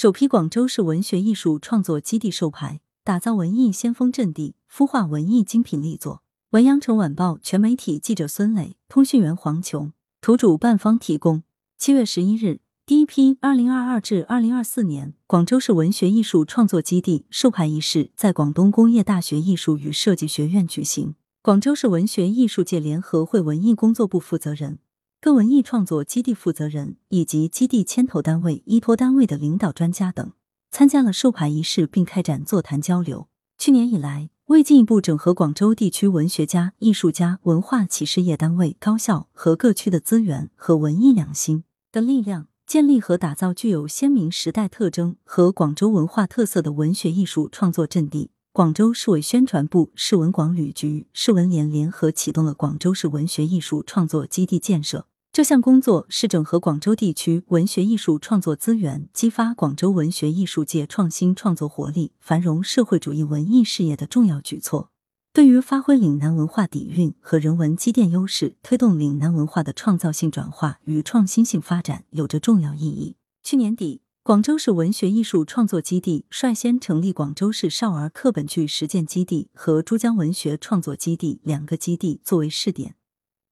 首批广州市文学艺术创作基地授牌，打造文艺先锋阵地，孵化文艺精品力作。文阳城晚报全媒体记者孙磊，通讯员黄琼，图主办方提供。七月十一日，第一批二零二二至二零二四年广州市文学艺术创作基地授牌仪式在广东工业大学艺术与设计学院举行。广州市文学艺术界联合会文艺工作部负责人。各文艺创作基地负责人以及基地牵头单位、依托单位的领导专家等参加了授牌仪式，并开展座谈交流。去年以来，为进一步整合广州地区文学家、艺术家、文化企事业单位、高校和各区的资源和文艺两心的力量，建立和打造具有鲜明时代特征和广州文化特色的文学艺术创作阵地。广州市委宣传部、市文广旅局、市文联联合启动了广州市文学艺术创作基地建设。这项工作是整合广州地区文学艺术创作资源，激发广州文学艺术界创新创作活力、繁荣社会主义文艺事业的重要举措。对于发挥岭南文化底蕴和人文积淀优势，推动岭南文化的创造性转化与创新性发展，有着重要意义。去年底。广州市文学艺术创作基地率先成立广州市少儿课本剧实践基地和珠江文学创作基地两个基地作为试点，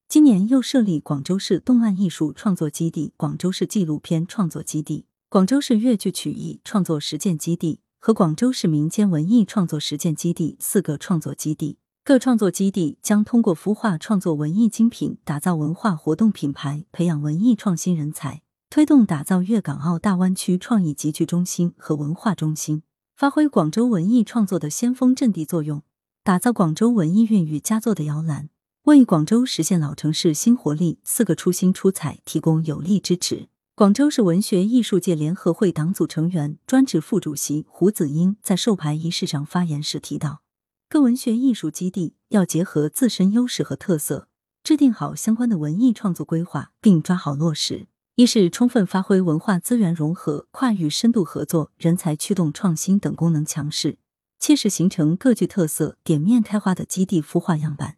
今年又设立广州市动漫艺术创作基地、广州市纪录片创作基地、广州市粤剧曲艺创作实践基地和广州市民间文艺创作实践基地四个创作基地。各创作基地将通过孵化创作文艺精品、打造文化活动品牌、培养文艺创新人才。推动打造粤港澳大湾区创意集聚中心和文化中心，发挥广州文艺创作的先锋阵地作用，打造广州文艺孕育佳作的摇篮，为广州实现老城市新活力四个初心出彩提供有力支持。广州市文学艺术界联合会党组成员、专职副主席胡子英在授牌仪式上发言时提到，各文学艺术基地要结合自身优势和特色，制定好相关的文艺创作规划，并抓好落实。一是充分发挥文化资源融合、跨域深度合作、人才驱动创新等功能强势，切实形成各具特色、点面开花的基地孵化样板，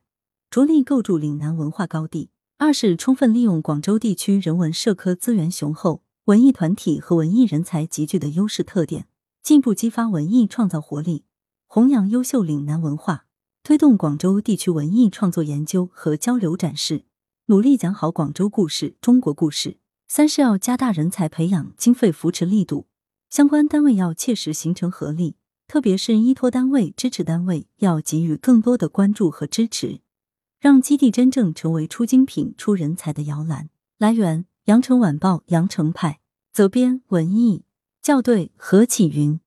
着力构筑岭南文化高地；二是充分利用广州地区人文社科资源雄厚、文艺团体和文艺人才集聚的优势特点，进一步激发文艺创造活力，弘扬优秀岭南文化，推动广州地区文艺创作研究和交流展示，努力讲好广州故事、中国故事。三是要加大人才培养、经费扶持力度，相关单位要切实形成合力，特别是依托单位、支持单位要给予更多的关注和支持，让基地真正成为出精品、出人才的摇篮。来源：羊城晚报羊城派，责编：文艺，校对：何启云。